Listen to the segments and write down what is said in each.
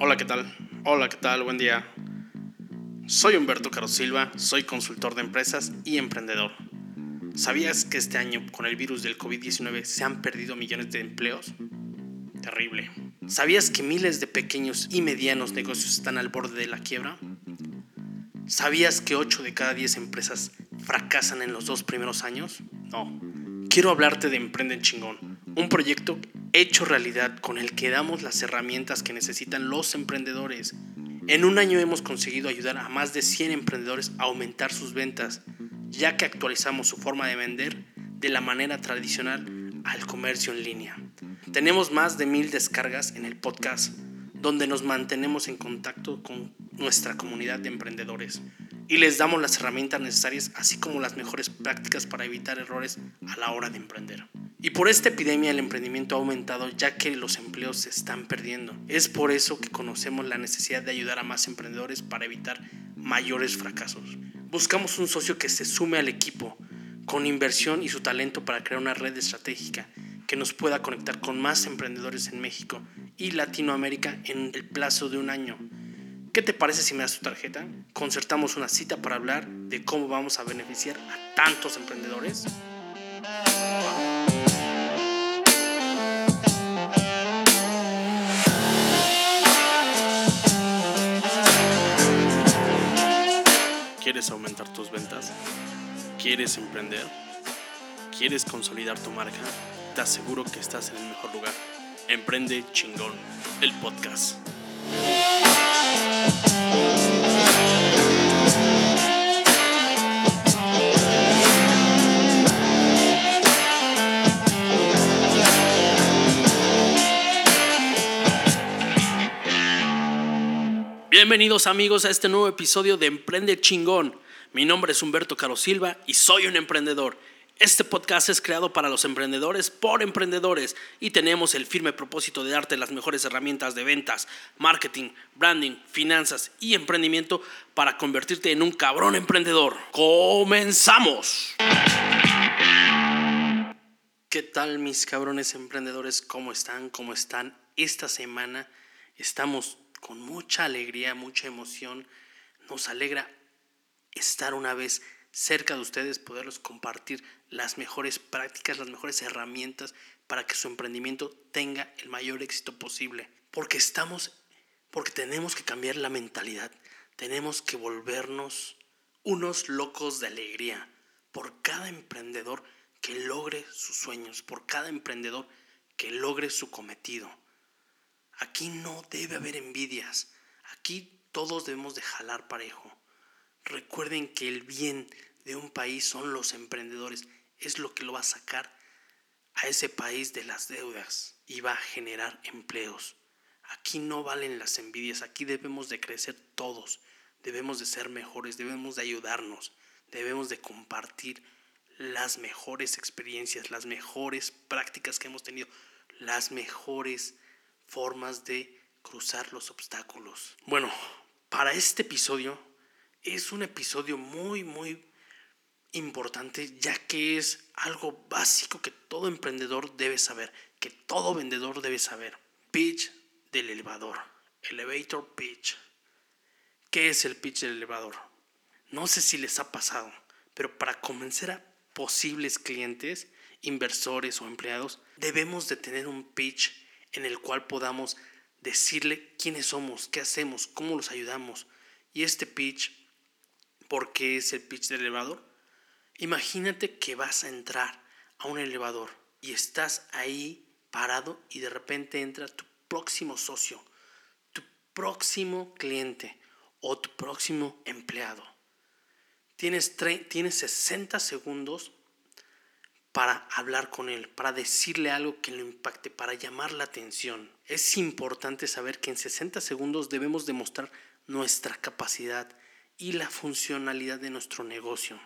Hola, ¿qué tal? Hola, ¿qué tal? Buen día. Soy Humberto Caro Silva, soy consultor de empresas y emprendedor. ¿Sabías que este año con el virus del COVID-19 se han perdido millones de empleos? Terrible. ¿Sabías que miles de pequeños y medianos negocios están al borde de la quiebra? ¿Sabías que 8 de cada 10 empresas fracasan en los dos primeros años? No. Quiero hablarte de Emprende Chingón, un proyecto hecho realidad con el que damos las herramientas que necesitan los emprendedores. En un año hemos conseguido ayudar a más de 100 emprendedores a aumentar sus ventas, ya que actualizamos su forma de vender de la manera tradicional al comercio en línea. Tenemos más de mil descargas en el podcast, donde nos mantenemos en contacto con nuestra comunidad de emprendedores y les damos las herramientas necesarias, así como las mejores prácticas para evitar errores a la hora de emprender. Y por esta epidemia el emprendimiento ha aumentado ya que los empleos se están perdiendo. Es por eso que conocemos la necesidad de ayudar a más emprendedores para evitar mayores fracasos. Buscamos un socio que se sume al equipo con inversión y su talento para crear una red estratégica que nos pueda conectar con más emprendedores en México y Latinoamérica en el plazo de un año. ¿Qué te parece si me das tu tarjeta? Concertamos una cita para hablar de cómo vamos a beneficiar a tantos emprendedores. ¿Quieres aumentar tus ventas? ¿Quieres emprender? ¿Quieres consolidar tu marca? Te aseguro que estás en el mejor lugar. Emprende chingón, el podcast. Bienvenidos amigos a este nuevo episodio de Emprende Chingón. Mi nombre es Humberto Caro Silva y soy un emprendedor. Este podcast es creado para los emprendedores por emprendedores y tenemos el firme propósito de darte las mejores herramientas de ventas, marketing, branding, finanzas y emprendimiento para convertirte en un cabrón emprendedor. ¡Comenzamos! ¿Qué tal mis cabrones emprendedores? ¿Cómo están? ¿Cómo están? Esta semana estamos con mucha alegría, mucha emoción. Nos alegra estar una vez cerca de ustedes, poderlos compartir las mejores prácticas, las mejores herramientas para que su emprendimiento tenga el mayor éxito posible. Porque estamos, porque tenemos que cambiar la mentalidad, tenemos que volvernos unos locos de alegría por cada emprendedor que logre sus sueños, por cada emprendedor que logre su cometido. Aquí no debe haber envidias. Aquí todos debemos de jalar parejo. Recuerden que el bien de un país son los emprendedores. Es lo que lo va a sacar a ese país de las deudas y va a generar empleos. Aquí no valen las envidias. Aquí debemos de crecer todos. Debemos de ser mejores. Debemos de ayudarnos. Debemos de compartir las mejores experiencias, las mejores prácticas que hemos tenido, las mejores formas de cruzar los obstáculos. Bueno, para este episodio es un episodio muy, muy importante ya que es algo básico que todo emprendedor debe saber, que todo vendedor debe saber. Pitch del elevador, elevator pitch. ¿Qué es el pitch del elevador? No sé si les ha pasado, pero para convencer a posibles clientes, inversores o empleados, debemos de tener un pitch en el cual podamos decirle quiénes somos, qué hacemos, cómo los ayudamos. Y este pitch, ¿por qué es el pitch del elevador? Imagínate que vas a entrar a un elevador y estás ahí parado y de repente entra tu próximo socio, tu próximo cliente o tu próximo empleado. Tienes, tienes 60 segundos para hablar con él, para decirle algo que lo impacte, para llamar la atención. Es importante saber que en 60 segundos debemos demostrar nuestra capacidad y la funcionalidad de nuestro negocio.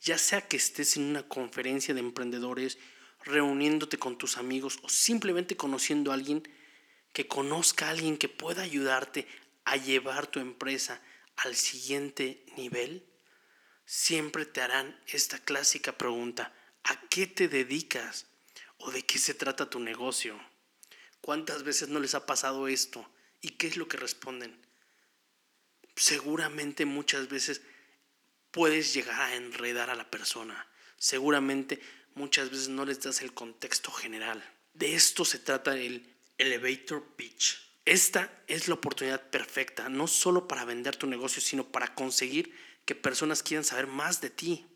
Ya sea que estés en una conferencia de emprendedores, reuniéndote con tus amigos o simplemente conociendo a alguien que conozca a alguien que pueda ayudarte a llevar tu empresa al siguiente nivel, siempre te harán esta clásica pregunta. ¿A qué te dedicas? ¿O de qué se trata tu negocio? ¿Cuántas veces no les ha pasado esto? ¿Y qué es lo que responden? Seguramente muchas veces puedes llegar a enredar a la persona. Seguramente muchas veces no les das el contexto general. De esto se trata el elevator pitch. Esta es la oportunidad perfecta, no solo para vender tu negocio, sino para conseguir que personas quieran saber más de ti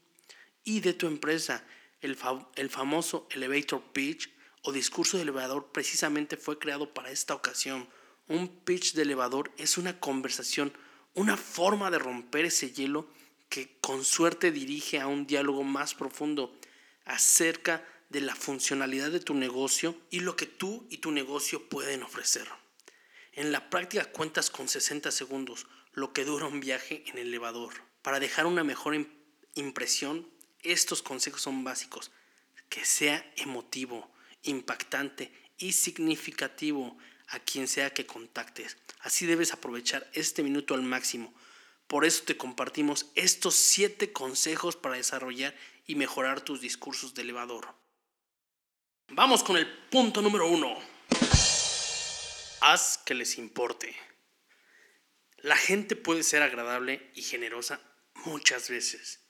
y de tu empresa. El, el famoso elevator pitch o discurso de elevador precisamente fue creado para esta ocasión. Un pitch de elevador es una conversación, una forma de romper ese hielo que con suerte dirige a un diálogo más profundo acerca de la funcionalidad de tu negocio y lo que tú y tu negocio pueden ofrecer. En la práctica cuentas con 60 segundos, lo que dura un viaje en elevador. Para dejar una mejor impresión, estos consejos son básicos. Que sea emotivo, impactante y significativo a quien sea que contactes. Así debes aprovechar este minuto al máximo. Por eso te compartimos estos siete consejos para desarrollar y mejorar tus discursos de elevador. Vamos con el punto número uno. Haz que les importe. La gente puede ser agradable y generosa muchas veces,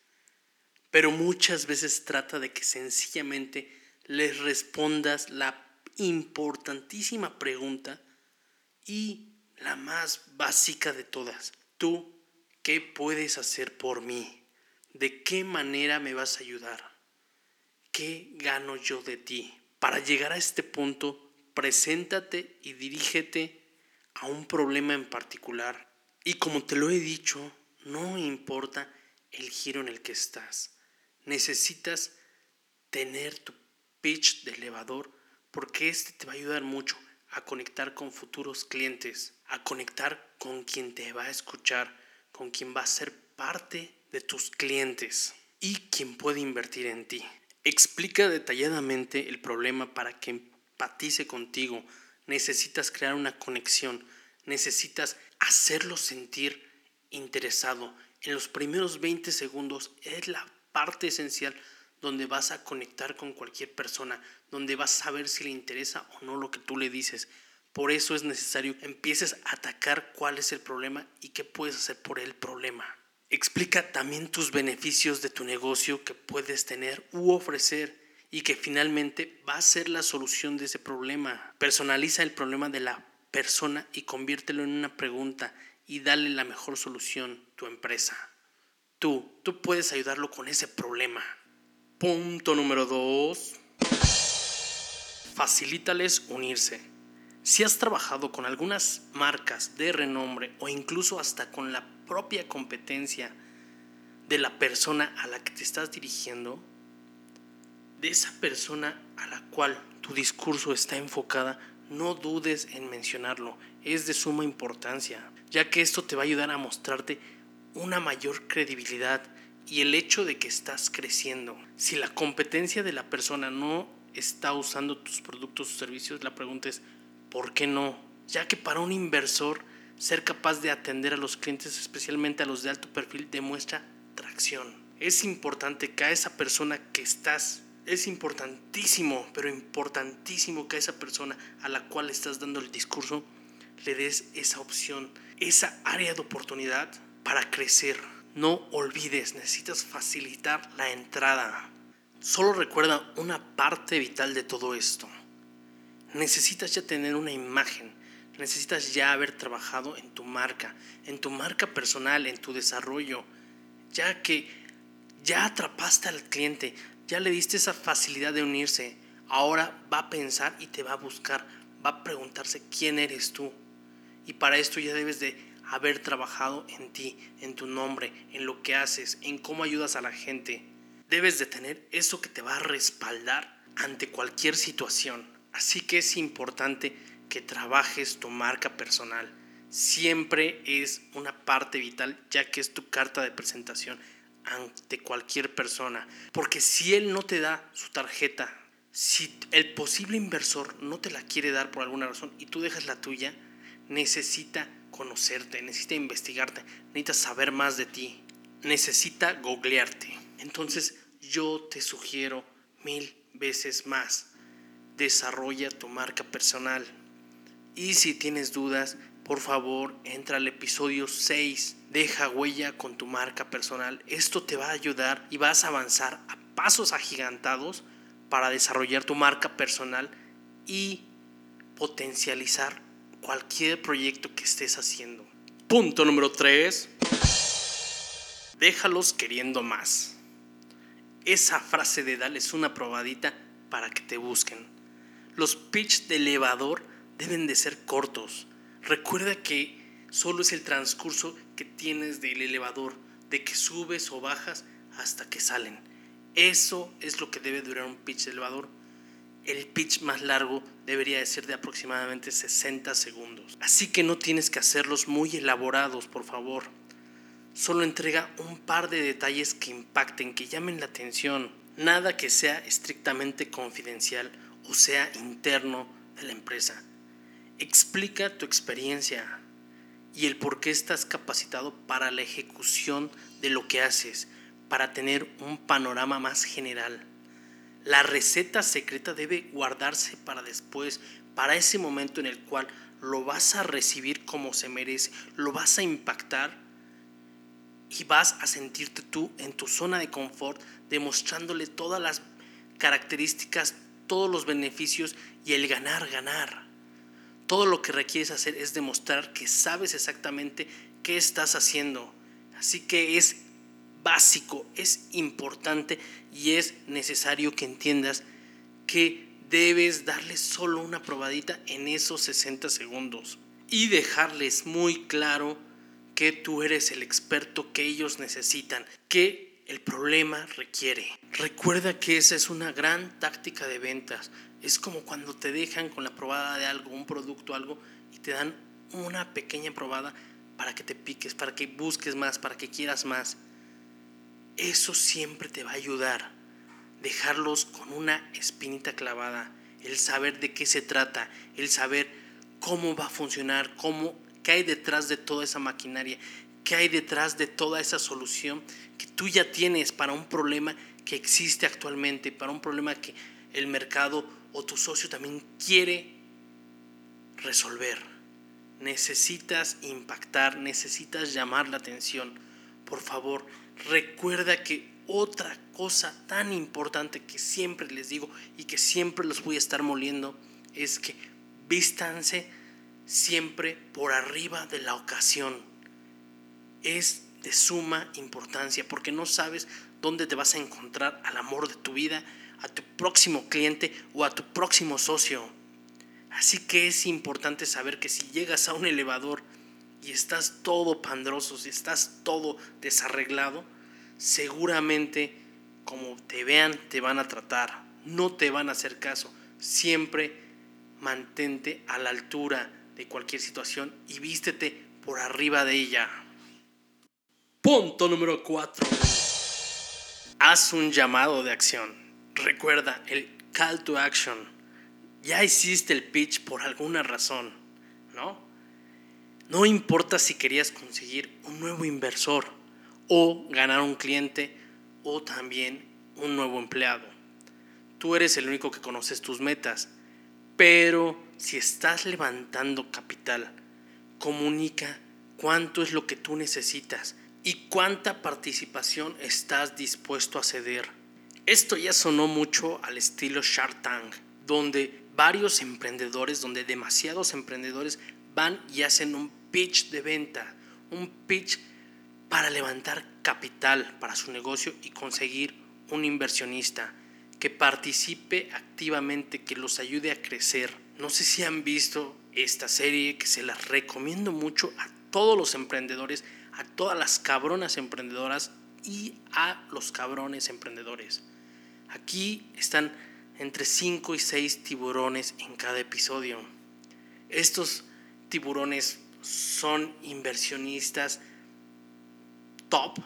pero muchas veces trata de que sencillamente les respondas la importantísima pregunta y la más básica de todas. ¿Tú qué puedes hacer por mí? ¿De qué manera me vas a ayudar? ¿Qué gano yo de ti? Para llegar a este punto, preséntate y dirígete a un problema en particular. Y como te lo he dicho, no importa el giro en el que estás. Necesitas tener tu pitch de elevador porque este te va a ayudar mucho a conectar con futuros clientes, a conectar con quien te va a escuchar, con quien va a ser parte de tus clientes y quien puede invertir en ti. Explica detalladamente el problema para que empatice contigo. Necesitas crear una conexión, necesitas hacerlo sentir interesado. En los primeros 20 segundos es la parte esencial donde vas a conectar con cualquier persona, donde vas a saber si le interesa o no lo que tú le dices. Por eso es necesario que empieces a atacar cuál es el problema y qué puedes hacer por el problema. Explica también tus beneficios de tu negocio que puedes tener u ofrecer y que finalmente va a ser la solución de ese problema. Personaliza el problema de la persona y conviértelo en una pregunta y dale la mejor solución, tu empresa. Tú, tú puedes ayudarlo con ese problema. Punto número 2. Facilítales unirse. Si has trabajado con algunas marcas de renombre o incluso hasta con la propia competencia de la persona a la que te estás dirigiendo, de esa persona a la cual tu discurso está enfocada, no dudes en mencionarlo. Es de suma importancia, ya que esto te va a ayudar a mostrarte una mayor credibilidad y el hecho de que estás creciendo. Si la competencia de la persona no está usando tus productos o servicios, la pregunta es, ¿por qué no? Ya que para un inversor, ser capaz de atender a los clientes, especialmente a los de alto perfil, demuestra tracción. Es importante que a esa persona que estás, es importantísimo, pero importantísimo que a esa persona a la cual estás dando el discurso, le des esa opción, esa área de oportunidad para crecer no olvides, necesitas facilitar la entrada. Solo recuerda una parte vital de todo esto. Necesitas ya tener una imagen, necesitas ya haber trabajado en tu marca, en tu marca personal, en tu desarrollo, ya que ya atrapaste al cliente, ya le diste esa facilidad de unirse, ahora va a pensar y te va a buscar, va a preguntarse quién eres tú. Y para esto ya debes de haber trabajado en ti, en tu nombre, en lo que haces, en cómo ayudas a la gente. Debes de tener eso que te va a respaldar ante cualquier situación. Así que es importante que trabajes tu marca personal. Siempre es una parte vital ya que es tu carta de presentación ante cualquier persona. Porque si él no te da su tarjeta, si el posible inversor no te la quiere dar por alguna razón y tú dejas la tuya, necesita conocerte, necesita investigarte, necesita saber más de ti, necesita googlearte. Entonces yo te sugiero mil veces más, desarrolla tu marca personal. Y si tienes dudas, por favor, entra al episodio 6, deja huella con tu marca personal. Esto te va a ayudar y vas a avanzar a pasos agigantados para desarrollar tu marca personal y potencializar cualquier proyecto que estés haciendo. Punto número 3. Déjalos queriendo más. Esa frase de es una probadita para que te busquen. Los pitch de elevador deben de ser cortos. Recuerda que solo es el transcurso que tienes del elevador, de que subes o bajas hasta que salen. Eso es lo que debe durar un pitch de elevador. El pitch más largo debería de ser de aproximadamente 60 segundos. Así que no tienes que hacerlos muy elaborados, por favor. Solo entrega un par de detalles que impacten, que llamen la atención. Nada que sea estrictamente confidencial o sea interno de la empresa. Explica tu experiencia y el por qué estás capacitado para la ejecución de lo que haces, para tener un panorama más general. La receta secreta debe guardarse para después, para ese momento en el cual lo vas a recibir como se merece, lo vas a impactar y vas a sentirte tú en tu zona de confort, demostrándole todas las características, todos los beneficios y el ganar, ganar. Todo lo que requieres hacer es demostrar que sabes exactamente qué estás haciendo. Así que es básico, es importante y es necesario que entiendas que debes darles solo una probadita en esos 60 segundos y dejarles muy claro que tú eres el experto que ellos necesitan, que el problema requiere. Recuerda que esa es una gran táctica de ventas. Es como cuando te dejan con la probada de algo, un producto, algo, y te dan una pequeña probada para que te piques, para que busques más, para que quieras más. Eso siempre te va a ayudar. Dejarlos con una espinita clavada, el saber de qué se trata, el saber cómo va a funcionar, cómo, qué hay detrás de toda esa maquinaria, qué hay detrás de toda esa solución que tú ya tienes para un problema que existe actualmente, para un problema que el mercado o tu socio también quiere resolver. Necesitas impactar, necesitas llamar la atención. Por favor, recuerda que otra cosa tan importante que siempre les digo y que siempre los voy a estar moliendo es que vístanse siempre por arriba de la ocasión. Es de suma importancia porque no sabes dónde te vas a encontrar al amor de tu vida a tu próximo cliente o a tu próximo socio. Así que es importante saber que si llegas a un elevador y estás todo pandroso, si estás todo desarreglado, seguramente como te vean te van a tratar, no te van a hacer caso. Siempre mantente a la altura de cualquier situación y vístete por arriba de ella. Punto número 4. Haz un llamado de acción. Recuerda, el call to action. Ya hiciste el pitch por alguna razón, ¿no? No importa si querías conseguir un nuevo inversor o ganar un cliente o también un nuevo empleado. Tú eres el único que conoces tus metas, pero si estás levantando capital, comunica cuánto es lo que tú necesitas y cuánta participación estás dispuesto a ceder esto ya sonó mucho al estilo Shark Tank, donde varios emprendedores, donde demasiados emprendedores van y hacen un pitch de venta, un pitch para levantar capital para su negocio y conseguir un inversionista que participe activamente, que los ayude a crecer. No sé si han visto esta serie que se las recomiendo mucho a todos los emprendedores, a todas las cabronas emprendedoras y a los cabrones emprendedores. Aquí están entre 5 y 6 tiburones en cada episodio. Estos tiburones son inversionistas top,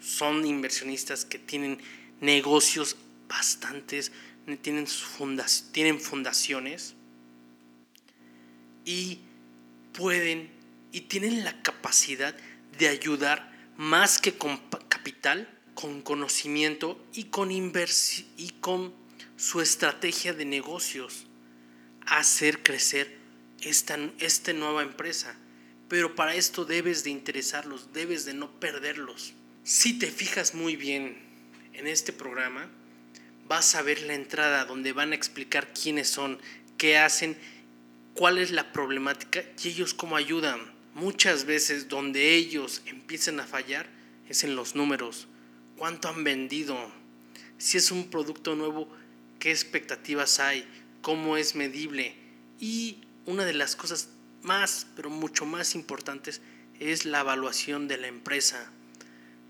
son inversionistas que tienen negocios bastantes, tienen, tienen fundaciones y pueden y tienen la capacidad de ayudar más que con capital con conocimiento y con, y con su estrategia de negocios hacer crecer esta, esta nueva empresa. Pero para esto debes de interesarlos, debes de no perderlos. Si te fijas muy bien en este programa, vas a ver la entrada donde van a explicar quiénes son, qué hacen, cuál es la problemática y ellos cómo ayudan. Muchas veces donde ellos empiezan a fallar es en los números, cuánto han vendido, si es un producto nuevo, qué expectativas hay, cómo es medible. Y una de las cosas más, pero mucho más importantes, es la evaluación de la empresa,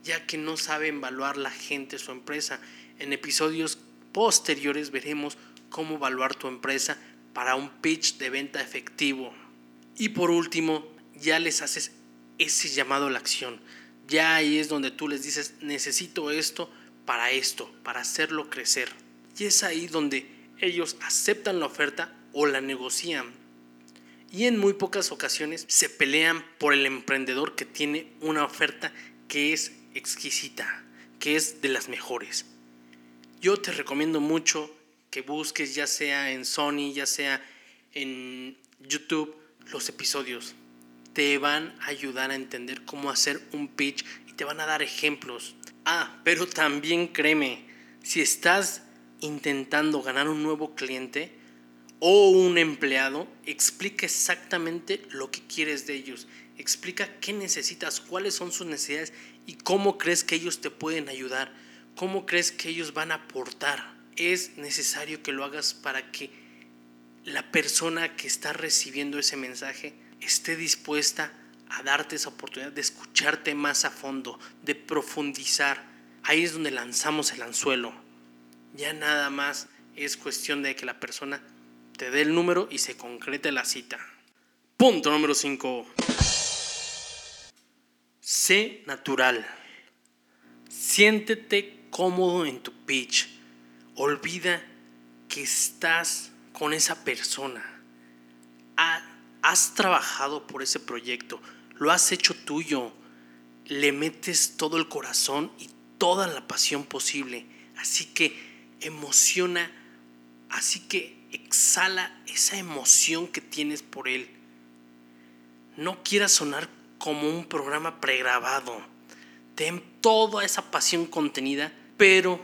ya que no saben evaluar la gente su empresa. En episodios posteriores veremos cómo evaluar tu empresa para un pitch de venta efectivo. Y por último, ya les haces ese llamado a la acción. Ya ahí es donde tú les dices, necesito esto para esto, para hacerlo crecer. Y es ahí donde ellos aceptan la oferta o la negocian. Y en muy pocas ocasiones se pelean por el emprendedor que tiene una oferta que es exquisita, que es de las mejores. Yo te recomiendo mucho que busques ya sea en Sony, ya sea en YouTube, los episodios. Te van a ayudar a entender cómo hacer un pitch y te van a dar ejemplos. Ah, pero también créeme, si estás intentando ganar un nuevo cliente o un empleado, explica exactamente lo que quieres de ellos. Explica qué necesitas, cuáles son sus necesidades y cómo crees que ellos te pueden ayudar, cómo crees que ellos van a aportar. Es necesario que lo hagas para que la persona que está recibiendo ese mensaje esté dispuesta a darte esa oportunidad de escucharte más a fondo, de profundizar. Ahí es donde lanzamos el anzuelo. Ya nada más es cuestión de que la persona te dé el número y se concrete la cita. Punto número 5. Sé natural. Siéntete cómodo en tu pitch. Olvida que estás con esa persona. Has trabajado por ese proyecto lo has hecho tuyo, le metes todo el corazón y toda la pasión posible. Así que emociona, así que exhala esa emoción que tienes por él. No quieras sonar como un programa pregrabado. Ten toda esa pasión contenida, pero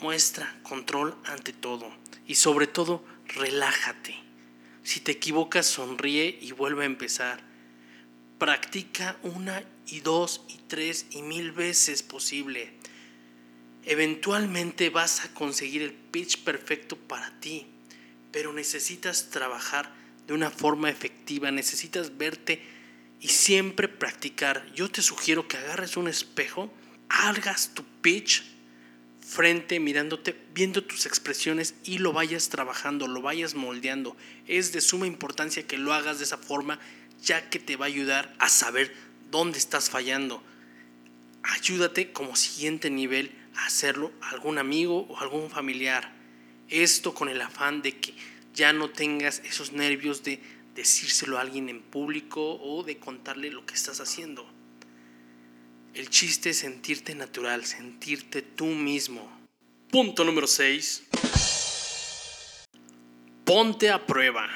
muestra control ante todo. Y sobre todo, relájate. Si te equivocas, sonríe y vuelve a empezar practica una y dos y tres y mil veces posible. Eventualmente vas a conseguir el pitch perfecto para ti, pero necesitas trabajar de una forma efectiva, necesitas verte y siempre practicar. Yo te sugiero que agarres un espejo, hagas tu pitch frente, mirándote, viendo tus expresiones y lo vayas trabajando, lo vayas moldeando. Es de suma importancia que lo hagas de esa forma ya que te va a ayudar a saber dónde estás fallando. Ayúdate como siguiente nivel a hacerlo a algún amigo o algún familiar. Esto con el afán de que ya no tengas esos nervios de decírselo a alguien en público o de contarle lo que estás haciendo. El chiste es sentirte natural, sentirte tú mismo. Punto número 6. Ponte a prueba.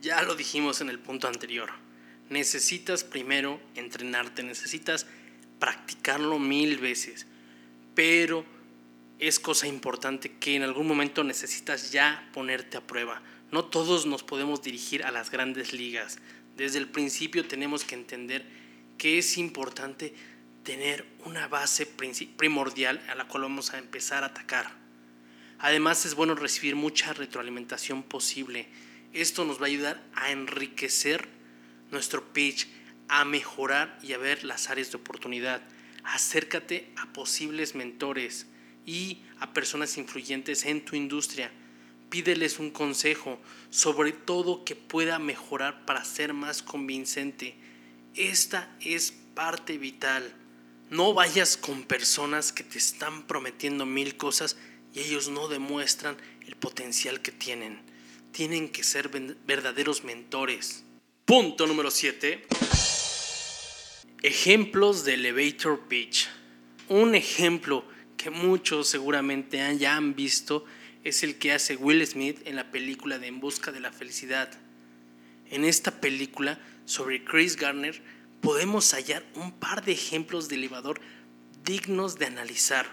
Ya lo dijimos en el punto anterior. Necesitas primero entrenarte, necesitas practicarlo mil veces. Pero es cosa importante que en algún momento necesitas ya ponerte a prueba. No todos nos podemos dirigir a las grandes ligas. Desde el principio tenemos que entender que es importante tener una base primordial a la cual vamos a empezar a atacar. Además es bueno recibir mucha retroalimentación posible esto nos va a ayudar a enriquecer nuestro pitch, a mejorar y a ver las áreas de oportunidad. Acércate a posibles mentores y a personas influyentes en tu industria. Pídeles un consejo, sobre todo que pueda mejorar para ser más convincente. Esta es parte vital. No vayas con personas que te están prometiendo mil cosas y ellos no demuestran el potencial que tienen tienen que ser verdaderos mentores. Punto número 7. Ejemplos de elevator pitch. Un ejemplo que muchos seguramente ya han visto es el que hace Will Smith en la película de En Busca de la Felicidad. En esta película sobre Chris Garner podemos hallar un par de ejemplos de elevador dignos de analizar.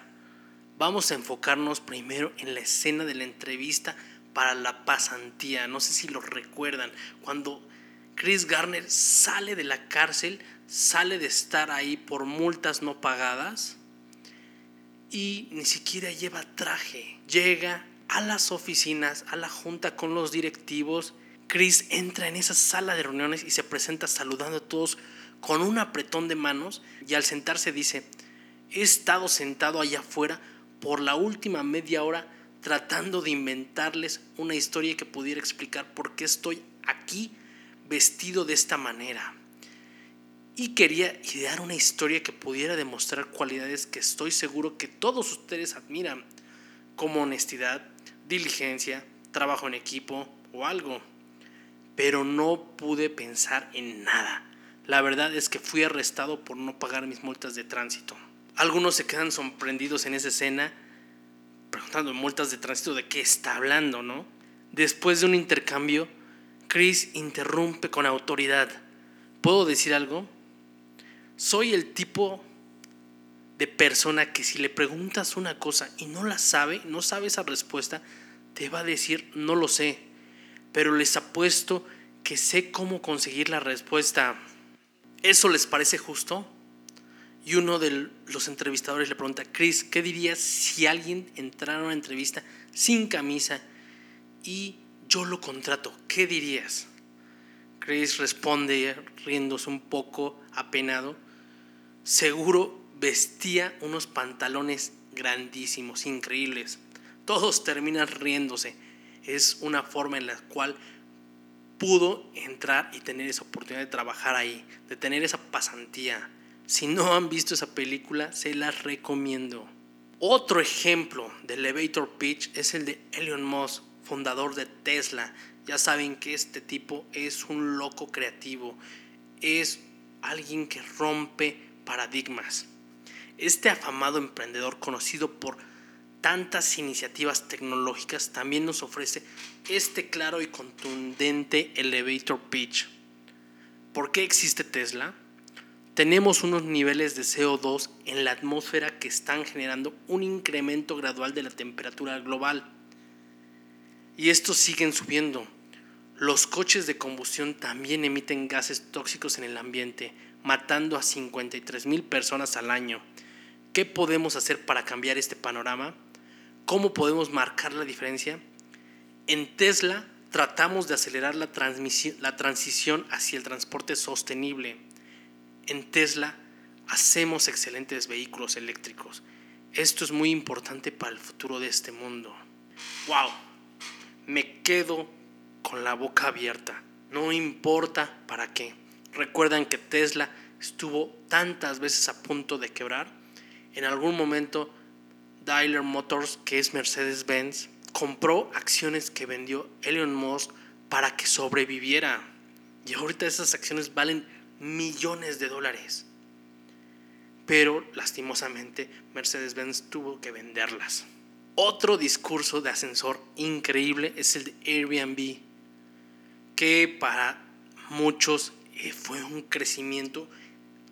Vamos a enfocarnos primero en la escena de la entrevista para la pasantía. No sé si lo recuerdan, cuando Chris Garner sale de la cárcel, sale de estar ahí por multas no pagadas y ni siquiera lleva traje. Llega a las oficinas, a la junta con los directivos. Chris entra en esa sala de reuniones y se presenta saludando a todos con un apretón de manos y al sentarse dice, he estado sentado allá afuera por la última media hora tratando de inventarles una historia que pudiera explicar por qué estoy aquí vestido de esta manera. Y quería idear una historia que pudiera demostrar cualidades que estoy seguro que todos ustedes admiran, como honestidad, diligencia, trabajo en equipo o algo. Pero no pude pensar en nada. La verdad es que fui arrestado por no pagar mis multas de tránsito. Algunos se quedan sorprendidos en esa escena preguntando multas de tránsito de qué está hablando, ¿no? Después de un intercambio, Chris interrumpe con autoridad. ¿Puedo decir algo? Soy el tipo de persona que si le preguntas una cosa y no la sabe, no sabe esa respuesta, te va a decir no lo sé, pero les apuesto que sé cómo conseguir la respuesta. ¿Eso les parece justo? Y uno de los entrevistadores le pregunta, Chris, ¿qué dirías si alguien entrara a una entrevista sin camisa y yo lo contrato? ¿Qué dirías? Chris responde riéndose un poco apenado, seguro vestía unos pantalones grandísimos, increíbles. Todos terminan riéndose. Es una forma en la cual pudo entrar y tener esa oportunidad de trabajar ahí, de tener esa pasantía. Si no han visto esa película, se las recomiendo. Otro ejemplo de elevator pitch es el de Elon Musk, fundador de Tesla. Ya saben que este tipo es un loco creativo, es alguien que rompe paradigmas. Este afamado emprendedor conocido por tantas iniciativas tecnológicas también nos ofrece este claro y contundente elevator pitch. ¿Por qué existe Tesla? tenemos unos niveles de CO2 en la atmósfera que están generando un incremento gradual de la temperatura global. Y estos siguen subiendo. Los coches de combustión también emiten gases tóxicos en el ambiente, matando a 53 mil personas al año. ¿Qué podemos hacer para cambiar este panorama? ¿Cómo podemos marcar la diferencia? En Tesla tratamos de acelerar la, la transición hacia el transporte sostenible en Tesla hacemos excelentes vehículos eléctricos. Esto es muy importante para el futuro de este mundo. ¡Wow! Me quedo con la boca abierta. No importa para qué. Recuerdan que Tesla estuvo tantas veces a punto de quebrar. En algún momento, Daimler Motors, que es Mercedes-Benz, compró acciones que vendió Elon Musk para que sobreviviera. Y ahorita esas acciones valen millones de dólares. Pero lastimosamente Mercedes-Benz tuvo que venderlas. Otro discurso de ascensor increíble es el de Airbnb, que para muchos eh, fue un crecimiento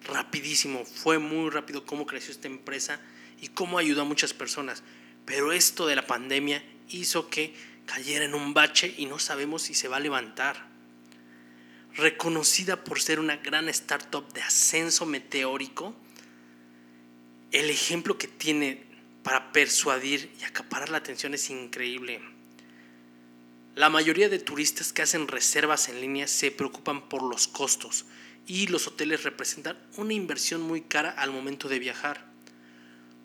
rapidísimo, fue muy rápido cómo creció esta empresa y cómo ayudó a muchas personas. Pero esto de la pandemia hizo que cayera en un bache y no sabemos si se va a levantar reconocida por ser una gran startup de ascenso meteórico, el ejemplo que tiene para persuadir y acaparar la atención es increíble. La mayoría de turistas que hacen reservas en línea se preocupan por los costos y los hoteles representan una inversión muy cara al momento de viajar.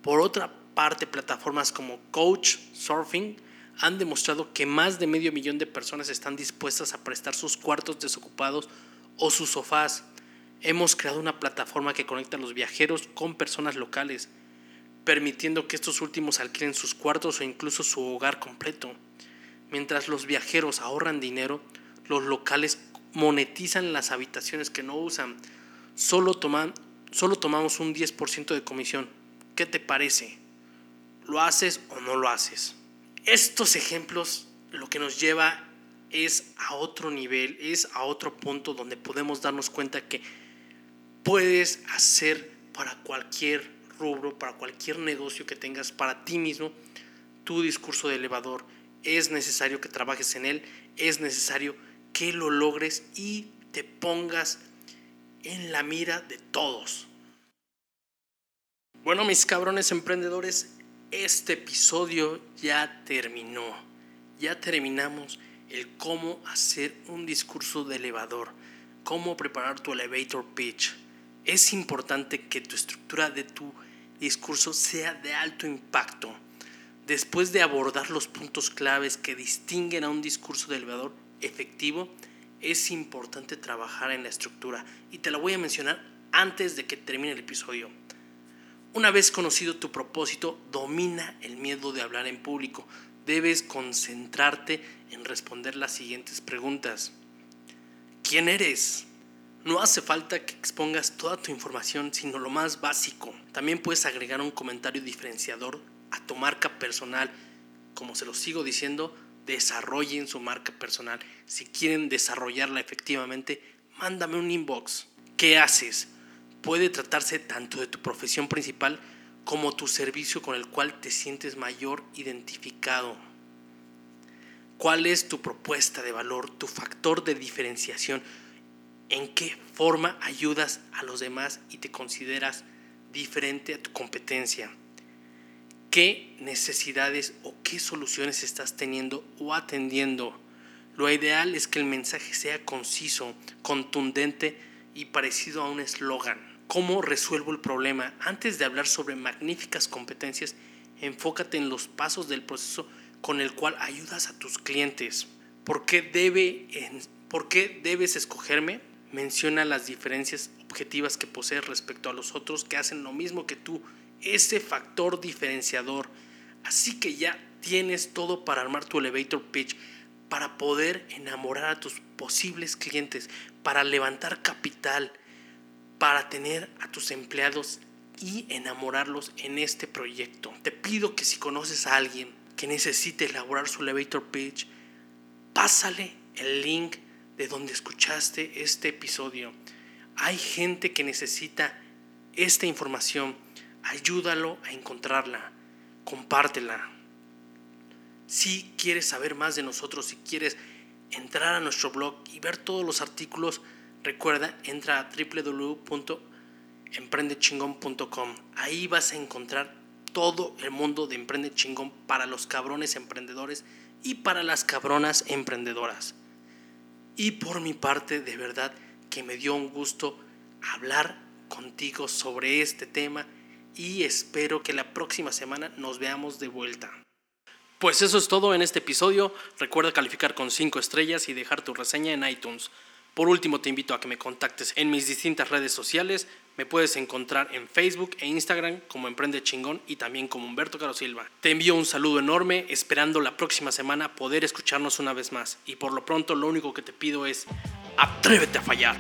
Por otra parte, plataformas como Coach Surfing han demostrado que más de medio millón de personas están dispuestas a prestar sus cuartos desocupados o sus sofás. Hemos creado una plataforma que conecta a los viajeros con personas locales, permitiendo que estos últimos alquilen sus cuartos o incluso su hogar completo. Mientras los viajeros ahorran dinero, los locales monetizan las habitaciones que no usan. Solo, toman, solo tomamos un 10% de comisión. ¿Qué te parece? ¿Lo haces o no lo haces? Estos ejemplos lo que nos lleva es a otro nivel, es a otro punto donde podemos darnos cuenta que puedes hacer para cualquier rubro, para cualquier negocio que tengas para ti mismo, tu discurso de elevador. Es necesario que trabajes en él, es necesario que lo logres y te pongas en la mira de todos. Bueno, mis cabrones emprendedores, este episodio ya terminó. Ya terminamos el cómo hacer un discurso de elevador, cómo preparar tu elevator pitch. Es importante que tu estructura de tu discurso sea de alto impacto. Después de abordar los puntos claves que distinguen a un discurso de elevador efectivo, es importante trabajar en la estructura y te la voy a mencionar antes de que termine el episodio. Una vez conocido tu propósito, domina el miedo de hablar en público. Debes concentrarte en responder las siguientes preguntas. ¿Quién eres? No hace falta que expongas toda tu información, sino lo más básico. También puedes agregar un comentario diferenciador a tu marca personal. Como se lo sigo diciendo, desarrollen su marca personal. Si quieren desarrollarla efectivamente, mándame un inbox. ¿Qué haces? Puede tratarse tanto de tu profesión principal como tu servicio con el cual te sientes mayor identificado. ¿Cuál es tu propuesta de valor, tu factor de diferenciación? ¿En qué forma ayudas a los demás y te consideras diferente a tu competencia? ¿Qué necesidades o qué soluciones estás teniendo o atendiendo? Lo ideal es que el mensaje sea conciso, contundente y parecido a un eslogan. ¿Cómo resuelvo el problema? Antes de hablar sobre magníficas competencias, enfócate en los pasos del proceso con el cual ayudas a tus clientes. ¿Por qué, debe, ¿Por qué debes escogerme? Menciona las diferencias objetivas que posees respecto a los otros que hacen lo mismo que tú. Ese factor diferenciador. Así que ya tienes todo para armar tu elevator pitch, para poder enamorar a tus posibles clientes, para levantar capital, para tener a tus empleados y enamorarlos en este proyecto. Te pido que si conoces a alguien que necesite elaborar su elevator pitch, pásale el link de donde escuchaste este episodio. Hay gente que necesita esta información. Ayúdalo a encontrarla. Compártela. Si quieres saber más de nosotros, si quieres entrar a nuestro blog y ver todos los artículos, recuerda, entra a www.emprendechingón.com. Ahí vas a encontrar todo el mundo de Emprende Chingón para los cabrones emprendedores y para las cabronas emprendedoras. Y por mi parte, de verdad que me dio un gusto hablar contigo sobre este tema y espero que la próxima semana nos veamos de vuelta. Pues eso es todo en este episodio. Recuerda calificar con 5 estrellas y dejar tu reseña en iTunes. Por último, te invito a que me contactes en mis distintas redes sociales. Me puedes encontrar en Facebook e Instagram como Emprende Chingón y también como Humberto Caro Silva. Te envío un saludo enorme, esperando la próxima semana poder escucharnos una vez más. Y por lo pronto, lo único que te pido es, atrévete a fallar.